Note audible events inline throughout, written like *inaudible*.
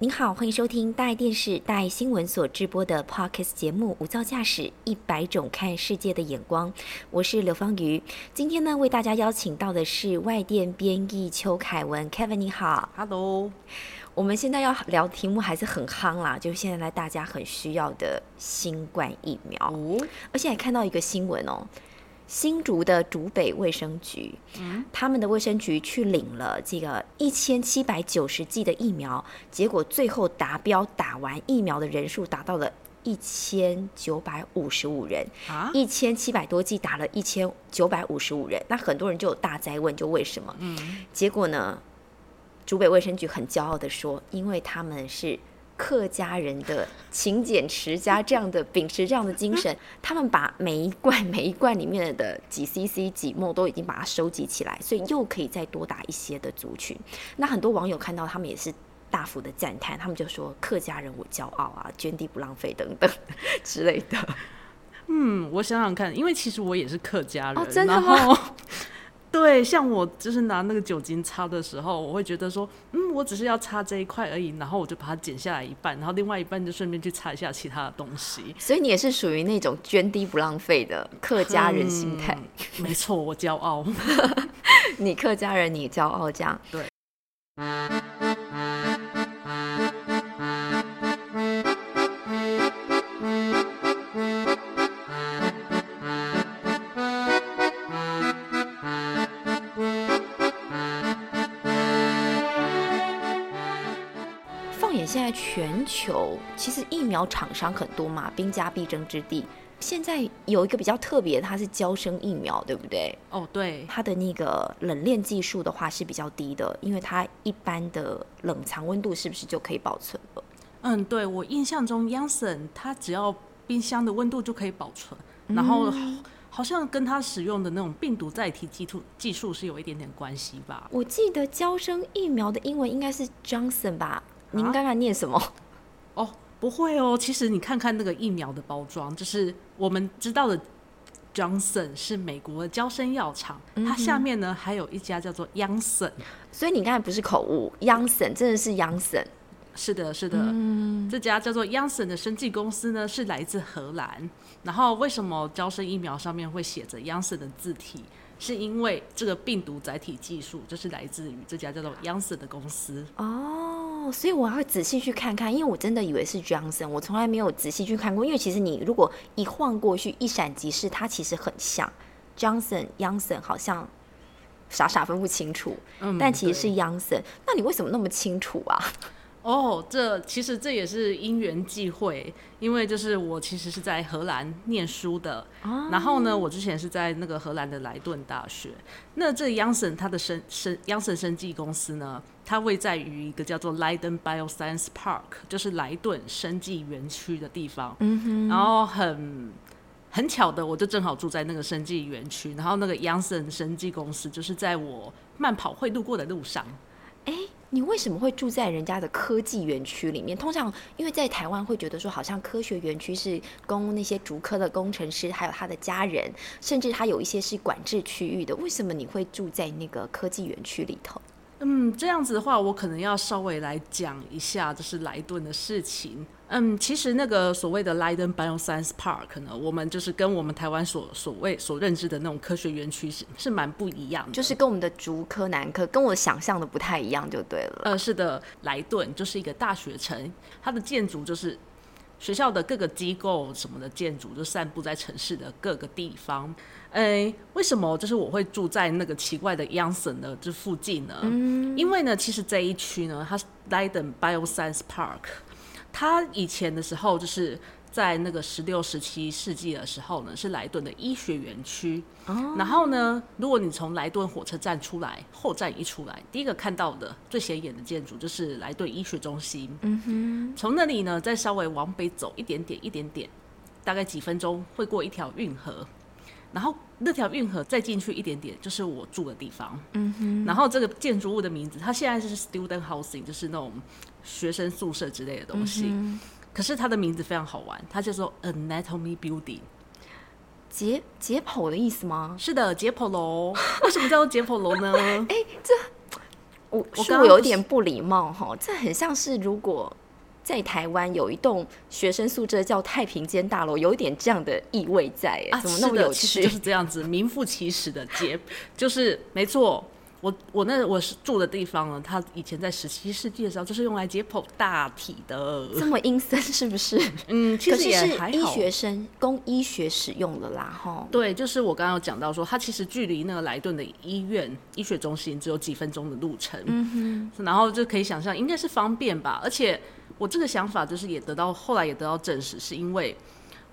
您好，欢迎收听大爱电视、大爱新闻所直播的 Podcast 节目《无噪驾驶一百种看世界的眼光》，我是刘芳瑜。今天呢，为大家邀请到的是外电编译邱凯文，Kevin，你好。Hello，我们现在要聊题目还是很夯啦，就是现在大家很需要的新冠疫苗。哦，而且还看到一个新闻哦，新竹的竹北卫生局，嗯。他们的卫生局去领了这个一千七百九十剂的疫苗，结果最后达标打完疫苗的人数达到了一千九百五十五人，啊，一千七百多剂打了一千九百五十五人，那很多人就有大灾问，就为什么？嗯，结果呢，竹北卫生局很骄傲的说，因为他们是客家人的勤俭持家，这样的秉持这样的精神，*laughs* 他们把每一罐每一罐里面的几 CC 几沫都已经把它收集起来，所以又可以再多打一些的族群。那很多网友看到他们也是。大幅的赞叹，他们就说客家人我骄傲啊，捐地不浪费等等之类的。嗯，我想想看，因为其实我也是客家人，哦真的然吗后对，像我就是拿那个酒精擦的时候，我会觉得说，嗯，我只是要擦这一块而已，然后我就把它剪下来一半，然后另外一半就顺便去擦一下其他的东西。所以你也是属于那种捐滴不浪费的客家人心态。嗯没错，我骄傲。*laughs* 你客家人，你骄傲这样。对。在全球，其实疫苗厂商很多嘛，兵家必争之地。现在有一个比较特别，它是胶生疫苗，对不对？哦，对，它的那个冷链技术的话是比较低的，因为它一般的冷藏温度是不是就可以保存了？嗯，对我印象中 Janssen 它只要冰箱的温度就可以保存，然后好好像跟它使用的那种病毒载体技术技术是有一点点关系吧。我记得胶生疫苗的英文应该是 Johnson 吧？您刚刚念什么？哦，不会哦，其实你看看那个疫苗的包装，就是我们知道的 Johnson 是美国的交生药厂，它下面呢还有一家叫做 Janssen。所以你刚才不是口误，Youngson 真的是 Youngson。是的，是的，这家叫做 Janssen 的生技公司呢是来自荷兰。然后为什么胶生疫苗上面会写着 Janssen 的字体？是因为这个病毒载体技术就是来自于这家叫做 Janssen 的公司。哦，所以我要仔细去看看，因为我真的以为是 Johnson，我从来没有仔细去看过。因为其实你如果一晃过去，一闪即逝，它其实很像 Johnson、Youngson，好像傻傻分不清楚，嗯但其实是对 Youngson。那你为什么那么清楚啊？哦，这其实这也是因缘际会，因为就是我其实是在荷兰念书的，然后呢，我之前是在那个荷兰的莱顿大学。那这 Janssen 它的生生 Janssen 生技公司呢，它位在于一个叫做 Leiden Bioscience Park，就是莱顿生技园区的地方。嗯哼，然后很。很巧的，我就正好住在那个生技园区，然后那个 Janssen 生技公司就是在我慢跑会路过的路上。哎，你为什么会住在人家的科技园区里面？通常因为在台湾会觉得说，好像科学园区是供那些竹科的工程师，还有他的家人，甚至他有一些是管制区域的。为什么你会住在那个科技园区里头？嗯，这样子的话，我可能要稍微来讲一下，就是莱顿的事情。嗯，其实那个所谓的 Leiden Bioscience Park 呢，我们就是跟我们台湾所所谓所认知的那种科学园区是是蛮不一样的。就是跟我们的竹科、南科跟我想象的不太一样，就对了。呃，是的，莱顿就是一个大学城，它的建筑就是学校的各个机构什么的建筑，就散布在城市的各个地方。诶，为什么就是我会住在那个奇怪的 Yangson 的这附近呢？因为呢，其实这一区呢，它是 Leiden Bioscience Park，它以前的时候就是在那个十六、十七世纪的时候呢，是莱顿的医学园区。然后呢，如果你从莱顿火车站出来，后站一出来，第一个看到的最显眼的建筑就是莱顿医学中心。嗯哼，从那里呢，再稍微往北走一点点，一点点，大概几分钟会过一条运河。然后那条运河再进去一点点，就是我住的地方。嗯哼。然后这个建筑物的名字，它现在是 student housing，就是那种学生宿舍之类的东西。可是它的名字非常好玩，它叫做 Anatomy Building。解解剖的意思吗？是的，解剖楼。为什么叫做解剖楼呢？*laughs* 哎我我是我有点不礼貌哈，这很像是如果在台湾有一栋学生宿舍叫太平间大楼，有一点这样的意味在，哎啊，怎么那么有趣？就是这样子，名副其实的解，就是没错。我我那我是住的地方呢，它以前在十七世纪的时候就是用来解剖大体的。*laughs* 这么阴森是不是？嗯，其实也还好。学生供医学使用的啦，哈。对，就是我刚刚有讲到说，它其实距离那个莱顿的医院医学中心只有几分钟的路程，嗯哼，然后就可以想象应该是方便吧。而且我这个想法就是也得到后来也得到证实，是因为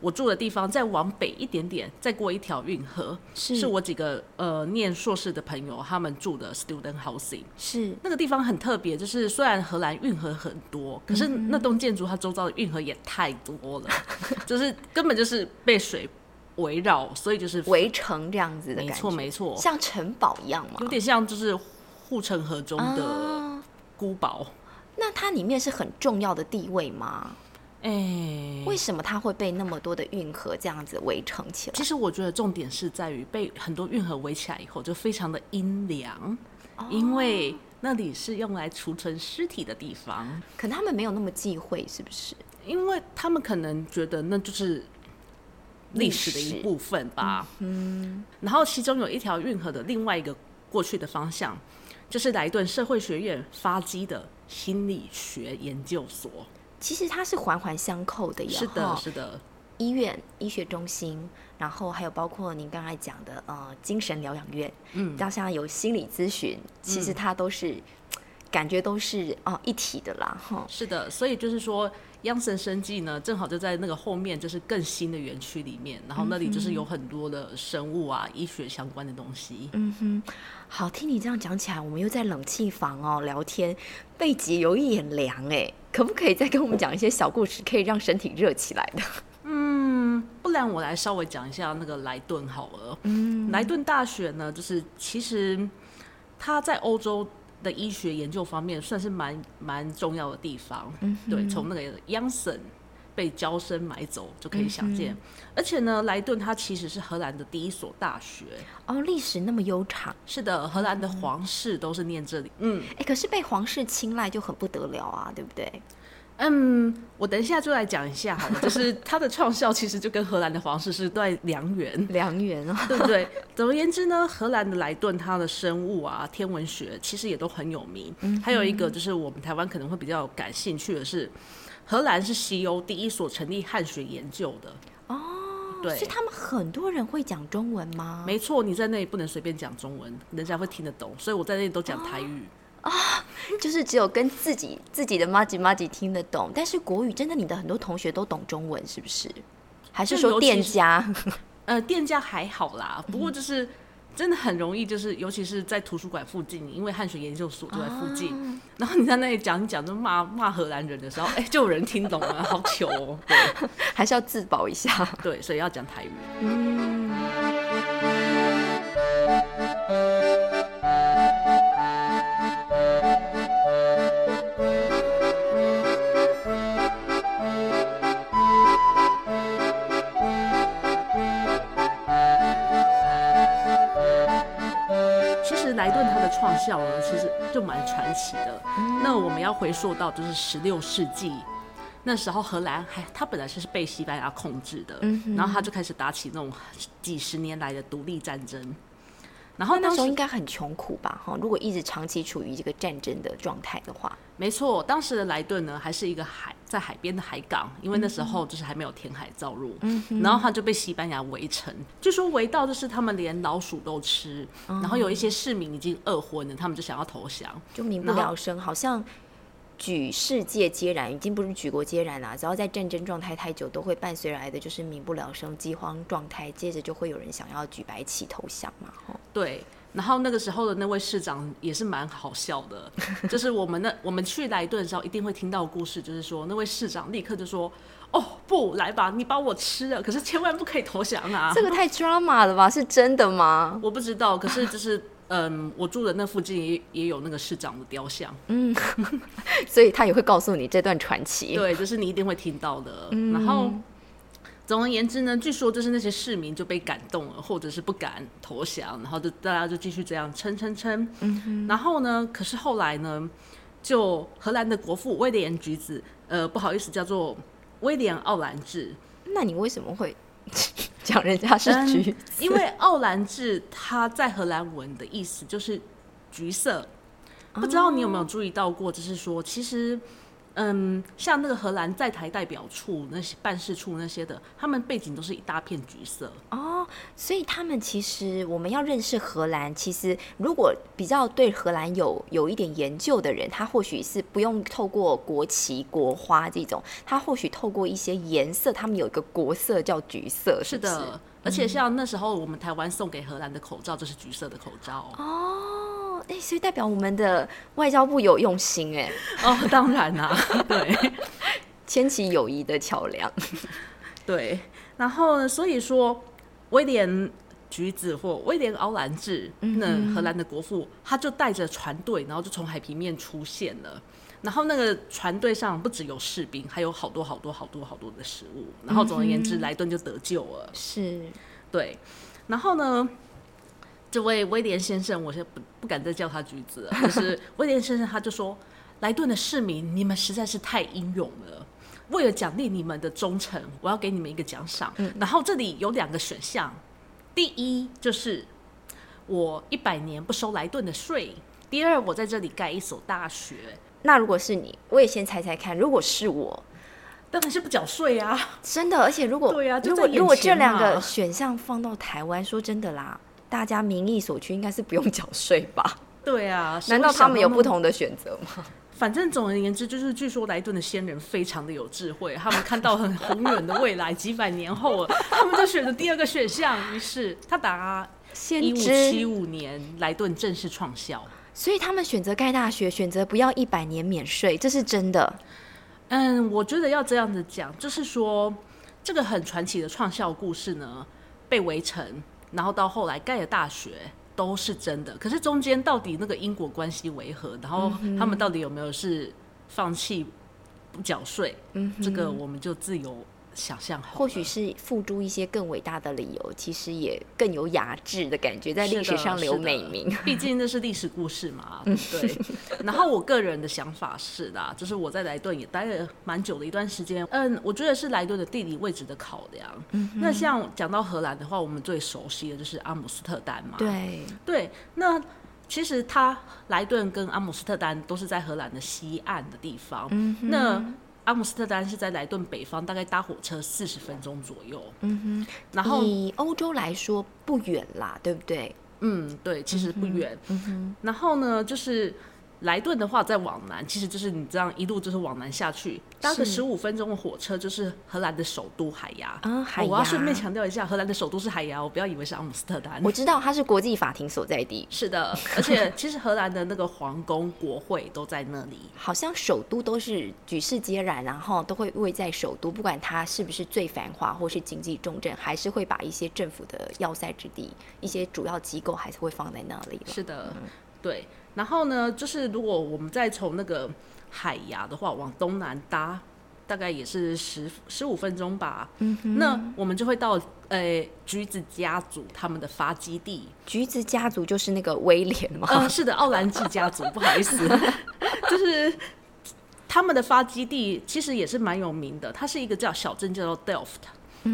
我住的地方再往北一点点，再过一条运河，是是我几个呃念硕士的朋友他们住的 student housing。是那个地方很特别，就是虽然荷兰运河很多，可是那栋建筑它周遭的运河也太多了，*laughs* 就是根本就是被水围绕，所以就是围城这样子的感觉，没错没错，像城堡一样嘛。有点像就是护城河中的啊孤堡。那它里面是很重要的地位吗？哎、为什么它会被那么多的运河这样子围成起来？其实我觉得重点是在于被很多运河围起来以后，就非常的阴凉，哦因为那里是用来储存尸体的地方，可能他们没有那么忌讳，是不是？因为他们可能觉得那就是历史的一部分吧。嗯，然后其中有一条运河的另外一个过去的方向，就是莱顿社会学院发基的心理学研究所。其实它是环环相扣的呀。是的，是的，医院、医学中心，然后还有包括您刚才讲的呃精神疗养院，嗯，到像有心理咨询，其实它都是、感觉都是哦、一体的啦，哈。是的。所以就是说，央神生技呢，正好就在那个后面，就是更新的园区里面，然后那里就是有很多的生物啊、医学相关的东西。嗯哼，好，听你这样讲起来，我们又在冷气房哦聊天，背脊有一点凉哎，可不可以再跟我们讲一些小故事，可以让身体热起来的？嗯不然我来稍微讲一下那个莱顿好了。嗯，莱顿大学呢，就是其实它在欧洲的医学研究方面算是蛮蛮重要的地方。嗯，对，从那个央省被娇生买走就可以想见。而且呢，莱顿它其实是荷兰的第一所大学。哦，历史那么悠长，是的，荷兰的皇室都是念这里。嗯哎，可是被皇室青睐就很不得了啊，对不对？嗯，我等一下就来讲一下好了，*laughs* 就是它的创校其实就跟荷兰的皇室是在良缘。良缘啊，*laughs* 对不对？总而言之呢，荷兰的莱顿它的生物啊、天文学其实也都很有名。还有一个就是我们台湾可能会比较感兴趣的是，荷兰是西欧第一所成立汉学研究的。哦，对是他们很多人会讲中文吗？没错，你在那里不能随便讲中文，人家会听得懂，所以我在那里都讲台语。就是只有跟自己自己的妈吉妈吉听得懂，但是国语真的你的很多同学都懂中文，是不是？还是说店家？呃，店家还好啦，不过就是真的很容易，就是尤其是在图书馆附近，因为汉学研究所就在附近，*laughs* 然后你在那里讲一讲，就骂骂荷兰人的时候，哎、就有人听懂了，好糗哦。对还是要自保一下？对，所以要讲台语。嗯，莱顿他的创校呢，其实就蛮传奇的。那我们要回溯到就是十六世纪。那时候荷兰还，它本来是被西班牙控制的，然后他就开始打起那种几十年来的独立战争。然后那时候应该很穷苦吧？哈，如果一直长期处于这个战争的状态的话，没错，当时的莱顿呢还是一个海在海边的海港，因为那时候就是还没有填海造陆，然后他就被西班牙围城，据说围到就是他们连老鼠都吃，然后有一些市民已经饿昏了，他们就想要投降。就民不聊生，好像举世界皆然，已经不是举国皆然了。只要在战争状态太久，都会伴随而来的就是民不聊生、饥荒状态，接着就会有人想要举白旗投降嘛。哈，对，然后那个时候的那位市长也是蛮好笑的，*laughs* 就是我们那我们去莱顿的时候一定会听到故事，就是说那位市长立刻就说：“哦，不来吧，你把我吃了，可是千万不可以投降啊！”这个太 drama 了吧？是真的吗？我不知道，可是就是嗯，我住的那附近也也有那个市长的雕像，嗯 *laughs* 所以他也会告诉你这段传奇。对，就是你一定会听到的。然后总而言之呢，据说就是那些市民就被感动了，或者是不敢投降，然后就大家就继续这样撑撑撑。嗯然后呢，可是后来呢，就荷兰的国父威廉橘子，呃，不好意思，叫做威廉奥兰治。那你为什么会 *laughs* 讲人家是橘子？因为奥兰治它在荷兰文的意思就是橘色。不知道你有没有注意到过，就是说，其实。嗯，像那个荷兰在台代表处那些办事处那些的，他们背景都是一大片橘色哦。所以他们其实我们要认识荷兰，其实如果比较对荷兰有有一点研究的人，他或许是不用透过国旗国花这种，他或许透过一些颜色，他们有一个国色叫橘色。是的，而且像那时候我们台湾送给荷兰的口罩就是橘色的口罩哦。哎，所以代表我们的外交部有用心哎。*laughs* 哦，当然啦，*laughs* 对，牵起友谊的桥梁。*laughs* 对，然后呢，所以说威廉橘子或威廉奥兰治，那荷兰的国父，他就带着船队，然后就从海平面出现了。然后那个船队上不只有士兵，还有好多好多好多好多的食物。然后总而言之，莱顿就得救了。是，对。然后呢？这位威廉先生，我现在不不敢再叫他橘子了。就是 *laughs* 威廉先生，他就说：“莱顿的市民，你们实在是太英勇了。为了奖励你们的忠诚，我要给你们一个奖赏。然后这里有两个选项，第一就是我一百年不收莱顿的税；第二，我在这里盖一所大学。那如果是你，我也先猜猜看，如果是我，当然是不缴税啊！真的，而且如果对啊，如果如果这两个选项放到台湾，说真的啦。”大家民意所趋，应该是不用缴税吧？对啊，难道他们有不同的选择吗？反正总而言之，就是据说莱顿的先人非常的有智慧，他们看到很宏远的未来，几百年后了，他们就选择第二个选项。于是他答一五七五年，莱顿正式创校。所以他们选择盖大学，选择不要一百年免税，这是真的。嗯，我觉得要这样子讲，就是说这个很传奇的创校故事呢，被围城。然后到后来盖的大学都是真的，可是中间到底那个因果关系为何？然后他们到底有没有是放弃不缴税？嗯，这个我们就自由。想象或许是付诸一些更伟大的理由，其实也更有雅致的感觉，在历史上留美名。毕竟那是历史故事嘛，*laughs* 对。然后我个人的想法是啦，就是我在莱顿也待了蛮久的一段时间。嗯，我觉得是莱顿的地理位置的考量。那像讲到荷兰的话，我们最熟悉的就是阿姆斯特丹嘛。对对。那其实它莱顿跟阿姆斯特丹都是在荷兰的西岸的地方。嗯。那阿姆斯特丹是在莱顿北方，大概搭火车四十分钟左右。嗯哼，然后以欧洲来说不远啦，对不对？嗯，对，其实不远。嗯哼，然后呢，就是。莱顿的话，再往南，其实就是你这样一路就是往南下去，搭个十五分钟的火车，就是荷兰的首都海牙。嗯，海牙。我要顺便强调一下，荷兰的首都是海牙，我不要以为是阿姆斯特丹。我知道它是国际法庭所在地。是的，而且其实荷兰的那个皇宫、国会都在那里。*laughs* 好像首都都是举世皆然，然后都会位在首都，不管它是不是最繁华或是经济重镇，还是会把一些政府的要塞之地、一些主要机构还是会放在那里。是的，对。然后呢，就是如果我们再从那个海牙的话往东南搭，大概也是十十五分钟吧。嗯哼。那我们就会到呃橘子家族他们的发基地。橘子家族就是那个威廉吗？嗯，是的，奥兰治家族。不好意思，*laughs* 就是他们的发基地其实也是蛮有名的。它是一个叫小镇，叫做 Delft。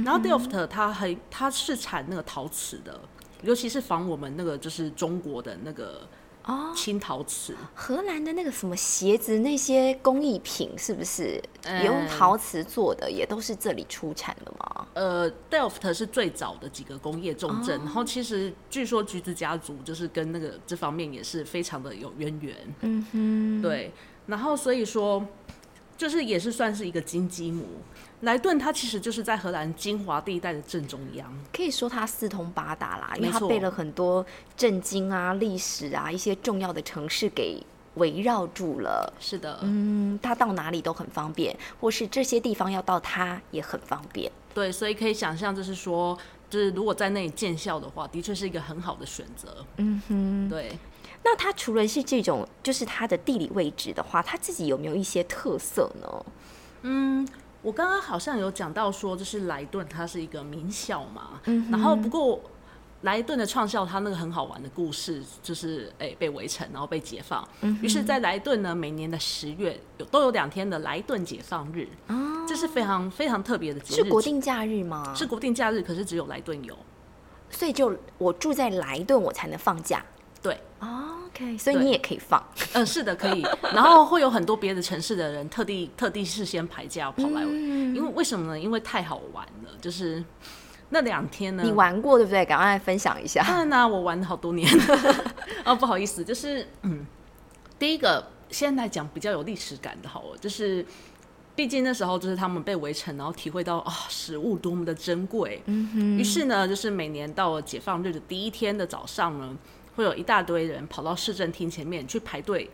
然后 Delft 它很它是产那个陶瓷的，尤其是仿我们那个就是中国的那个。哦，青陶瓷，荷兰的那个什么鞋子那些工艺品是不是也用陶瓷做的？也都是这里出产的吗？呃，Delft 是最早的几个工业重镇，然后其实据说橘子家族就是跟那个这方面也是非常的有渊源。嗯哼，对，然后所以说就是也是算是一个金鸡母。莱顿，它其实就是在荷兰精华地带的正中央，可以说它四通八达啦，因为它被了很多震惊啊、历史啊一些重要的城市给围绕住了。是的，嗯，它到哪里都很方便，或是这些地方要到它也很方便。对，所以可以想象，就是说，就是如果在那里建校的话，的确是一个很好的选择。嗯哼，对。那它除了是这种，就是它的地理位置的话，它自己有没有一些特色呢？嗯。我刚刚好像有讲到说，就是莱顿它是一个名校嘛，嗯然后不过莱顿的创校它那个很好玩的故事，就是诶、被围城，然后被解放。嗯于是，在莱顿呢，每年的十月有都有两天的莱顿解放日，哦这是非常非常特别的节日，哦是国定假日吗？是国定假日，可是只有莱顿有。所以就我住在莱顿，我才能放假。对，哦 OK，所以你也可以放。*laughs* 嗯，是的，可以。然后会有很多别的城市的人特地特地事先排假跑来，嗯因为为什么呢？因为太好玩了，就是那两天呢，你玩过对不对？赶快来分享一下。当然啦、我玩了好多年。*laughs* 哦，不好意思，就是嗯，第一个现在讲比较有历史感的，好了，就是毕竟那时候就是他们被围城，然后体会到啊、食物多么的珍贵。嗯哼。于是呢，就是每年到了解放日的第一天的早上呢，会有一大堆人跑到市政厅前面去排队。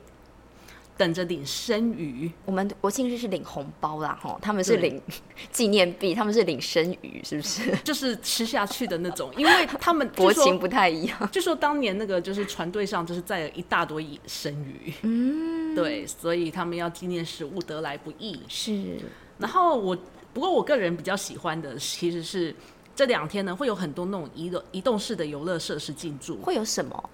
等着领生鱼，我们国庆日是领红包啦，吼，他们是对领 *laughs* 纪念币，他们是领生鱼，是不是？*laughs* 就是吃下去的那种，因为他们 *laughs* 国情不太一样。就说当年那个就是船队上就是载了一大堆生鱼，嗯，对，所以他们要纪念食物得来不易。是，然后我不过我个人比较喜欢的其实是这两天呢会有很多那种移动移动式的游乐设施进驻。会有什么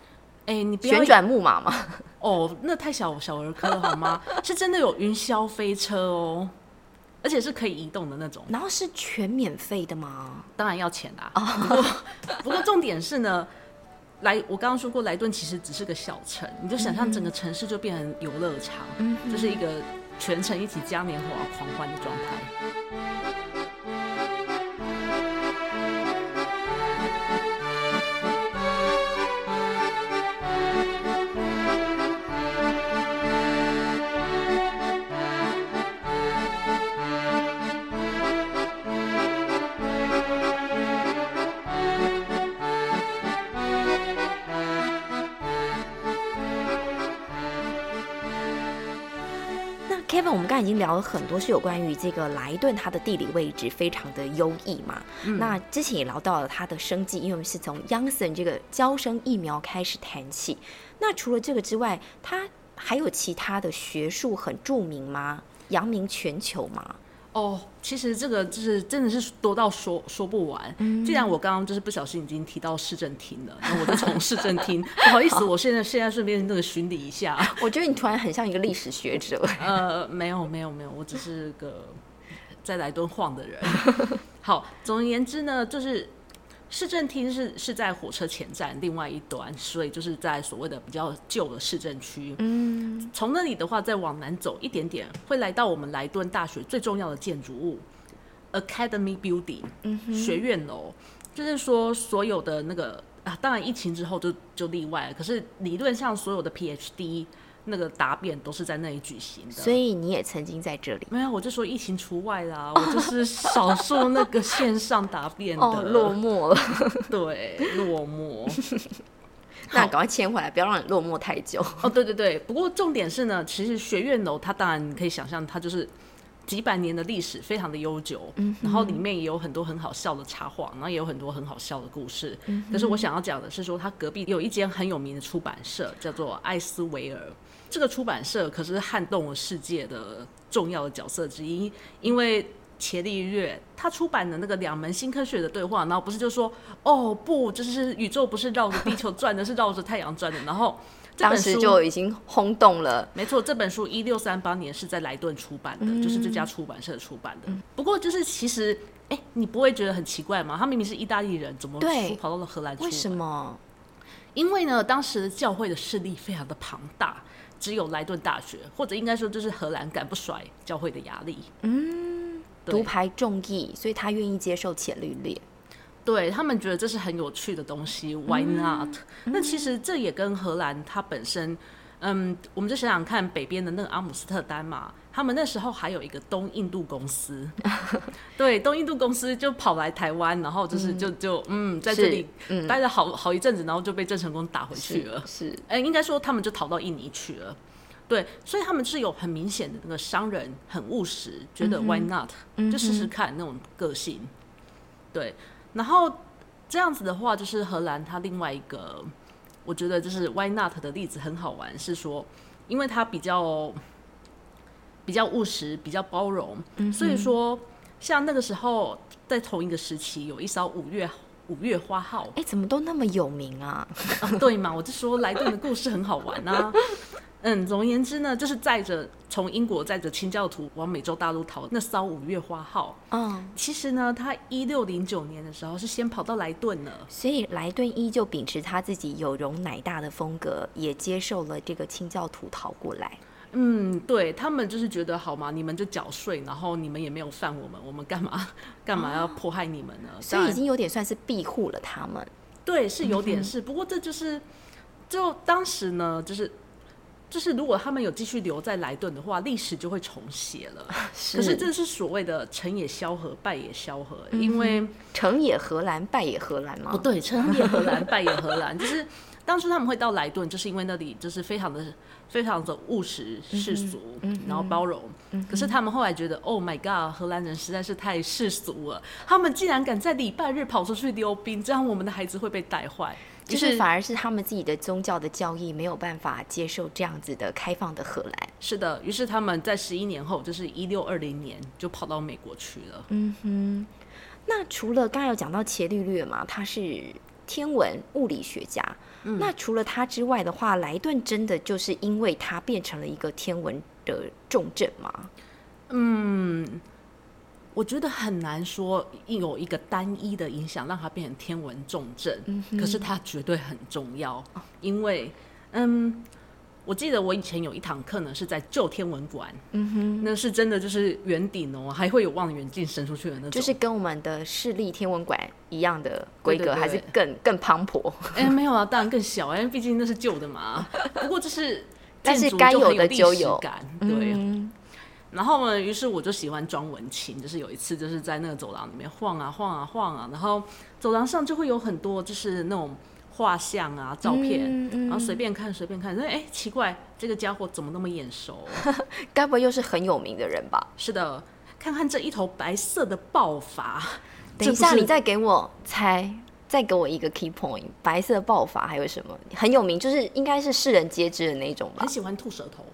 哎，你不要旋转木马吗？哦，那太小小儿科了好吗？*laughs* 是真的有云霄飞车哦，而且是可以移动的那种。然后是全免费的吗？当然要钱啦。不过不过重点是呢，莱我刚刚说过，莱顿其实只是个小城，你就想象整个城市就变成游乐场，就是一个全城一起嘉年华狂欢的状态。聊了很多，是有关于这个莱顿它的地理位置非常的优异嘛。那之前也聊到了它的生计，因为我们是从 Youngson 这个交生疫苗开始谈起。那除了这个之外，它还有其他的学术很著名吗？扬名全球吗？哦，其实这个就是真的是多到说说不完。既然我刚刚就是不小心已经提到市政厅了，*laughs* 那我就从市政厅，不好意思，我现在现在顺便那个巡礼一下。*laughs* 我觉得你突然很像一个历史学者。*laughs* 呃，没有没有没有，我只是个在莱顿晃的人。好，总而言之呢，就是市政厅是是在火车前站另外一端，所以就是在所谓的比较旧的市政区。嗯，从那里的话，再往南走一点点，会来到我们莱顿大学最重要的建筑物 Academy Building，学院楼。就是说，所有的那个啊，当然疫情之后就就例外了。可是理论上，所有的 PhD 那个答辩都是在那里举行的。所以你也曾经在这里没有，我就说疫情除外啦，*laughs* 我就是少数那个线上答辩的，哦，落寞了。*laughs* 对落寞。*laughs* 那赶快迁回来，不要让你落寞太久。哦，对对对，不过重点是呢，其实学院楼它当然你可以想象，它就是几百年的历史，非常的悠久。嗯，然后里面也有很多很好笑的插画，然后也有很多很好笑的故事。嗯，但是我想要讲的是说，它隔壁有一间很有名的出版社，叫做艾斯维尔。这个出版社可是撼动了世界的重要的角色之一，因为伽利略他出版的那个两门新科学的对话，然后不是就说哦不，就是宇宙不是绕着地球转的，是绕着太阳转的。然后这当时就已经轰动了。没错，这本书一六三八年是在莱顿出版的，就是这家出版社出版的。不过就是其实，哎、你不会觉得很奇怪吗？他明明是意大利人，怎么书跑到了荷兰出？为什？么？因为呢，当时的教会的势力非常的庞大，只有莱顿大学，或者应该说就是荷兰赶不甩教会的压力。嗯，独排众议，所以他愿意接受伽利略。对他们觉得这是很有趣的东西，Why not？、那其实这也跟荷兰它本身，嗯，我们就想想看，北边的那个阿姆斯特丹嘛，他们那时候还有一个东印度公司，*laughs* 对，东印度公司就跑来台湾，然后就是就就嗯，在这里嗯。待了好好一阵子，然后就被郑成功打回去了。是呃，应该说他们就逃到印尼去了。对，所以他们是有很明显的那个商人，很务实，觉得 why not，、就试试看那种个性。对，然后这样子的话，就是荷兰它另外一个，我觉得就是 why not 的例子很好玩，是说，因为它比较比较务实，比较包容。所以说，像那个时候在同一个时期，有一艘五月五月花号，哎，怎么都那么有名啊？啊对嘛，我就说莱顿的故事很好玩啊。*laughs* 嗯，总而言之呢，就是载着从英国载着清教徒往美洲大陆逃那艘五月花号。嗯，其实呢，他一六零九年的时候是先跑到莱顿了。所以莱顿依旧秉持他自己有容乃大的风格，也接受了这个清教徒逃过来。嗯，对他们就是觉得好嘛，你们就缴税，然后你们也没有犯我们，我们干嘛干嘛要迫害你们呢？所以已经有点算是庇护了他们。对，是有点是，不过这就是就当时呢，就是。就是如果他们有继续留在莱顿的话，历史就会重写了。可是这是所谓的成也萧何，败也萧何，因为成也荷兰，败也荷兰吗？不对，成也荷兰，败也荷兰。就是当初他们会到莱顿，就是因为那里就是非常的、非常的务实、世俗，然后包容。可是他们后来觉得，Oh my God，荷兰人实在是太世俗了，他们竟然敢在礼拜日跑出去溜冰，这样我们的孩子会被带坏。就是反而是他们自己的宗教的教义没有办法接受这样子的开放的荷兰。是的，于是他们在十一年后，就是一六二零年，就跑到美国去了。嗯哼。那除了刚才有讲到伽利略嘛，他是天文物理学家。那除了他之外的话，莱顿真的就是因为他变成了一个天文的重症吗？嗯。我觉得很难说有一个单一的影响让他变成天文重镇，可是他绝对很重要，因为嗯，我记得我以前有一堂课呢是在旧天文馆，嗯哼，那是真的就是圆顶哦，还会有望远镜伸出去的那种，就是跟我们的市立天文馆一样的规格，还是更更磅礴？哎，没有啊，当然更小，因为毕竟那是旧的嘛。不过这是，但是该有的就有感，对。然后呢，于是我就喜欢装文青，就是有一次就是在那个走廊里面晃啊晃啊晃啊，然后走廊上就会有很多就是那种画像啊、照片，然后随便看随便看，说哎奇怪，这个家伙怎么那么眼熟？*laughs* 该不会又是很有名的人吧？是的，看看这一头白色的爆发。*laughs* 等一下，你再给我猜，再给我一个 key point，白色爆发还有什么很有名？就是应该是世人皆知的那种吧？很喜欢吐舌头。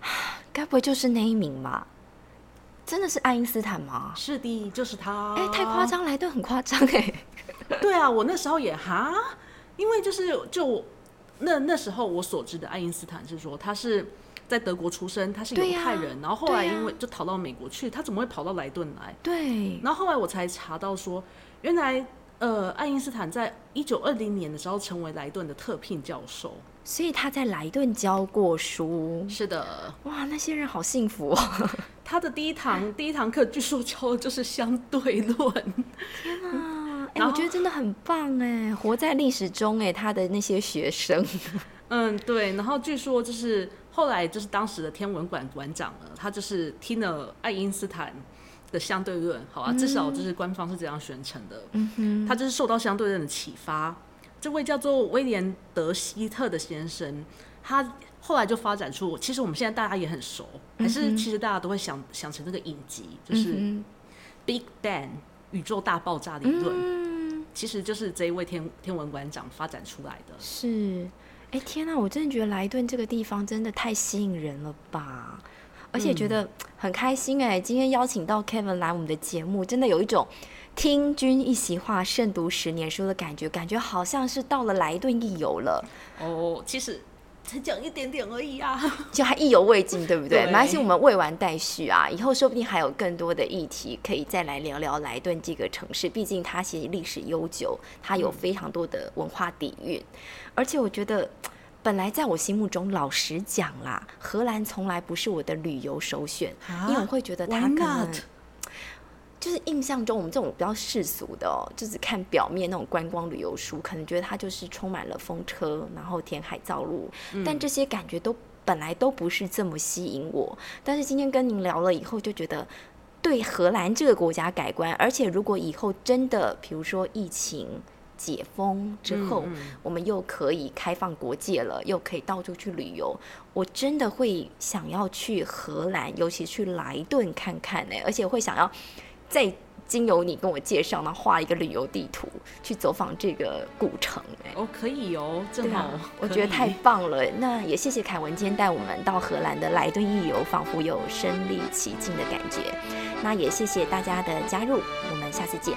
*sighs* 该不会就是那一名吧？真的是爱因斯坦吗？是的，就是他。哎，太夸张，来顿很夸张哎。*laughs* 对啊，我那时候也哈，因为就是就那那时候我所知的爱因斯坦是说他是在德国出生，他是犹太人，然后后来因为就逃到美国去，他怎么会跑到莱顿来？对。然后后来我才查到说，原来呃，爱因斯坦在一九二零年的时候成为莱顿的特聘教授。所以他在莱顿教过书，是的，哇，那些人好幸福哦。他的第一堂第一堂课，据说教的就是相对论。天啊，哎，我觉得真的很棒哎，活在历史中哎，他的那些学生。*laughs* 嗯，对。然后据说就是后来就是当时的天文馆馆长呢，他就是听了爱因斯坦的相对论，好啊，至少就是官方是这样宣称的。嗯哼，他就是受到相对论的启发。这位叫做威廉德希特的先生，他后来就发展出，其实我们现在大家也很熟，还是其实大家都会想想成那个影集，就是 Big Bang 宇宙大爆炸理论，其实就是这一位天天文馆长发展出来的。是，哎天哪，我真的觉得莱顿这个地方真的太吸引人了吧，而且觉得很开心哎，今天邀请到 Kevin 来我们的节目，真的有一种。听君一席话，胜读十年书的感觉，感觉好像是到了莱顿一游了。哦，其实才讲一点点而已啊，*laughs* 就还意犹未尽，对不对？没关系，我们未完待续啊，以后说不定还有更多的议题可以再来聊聊莱顿这个城市。毕竟它其实历史悠久，它有非常多的文化底蕴。而且我觉得，本来在我心目中，老实讲啦，荷兰从来不是我的旅游首选，因为我会觉得它可能。就是印象中，我们这种比较世俗的哦，就只看表面那种观光旅游书，可能觉得它就是充满了风车，然后填海造陆，但这些感觉都本来都不是这么吸引我。但是今天跟您聊了以后，就觉得对荷兰这个国家改观。而且如果以后真的，比如说疫情解封之后，我们又可以开放国界了，又可以到处去旅游，我真的会想要去荷兰，尤其去莱顿看看呢，而且会想要。再经由你跟我介绍，然后画一个旅游地图去走访这个古城。哎，哦，可以哦，正好，我觉得太棒了。那也谢谢凯文今天带我们到荷兰的莱顿一游，仿佛有身临其境的感觉。那也谢谢大家的加入，我们下次见。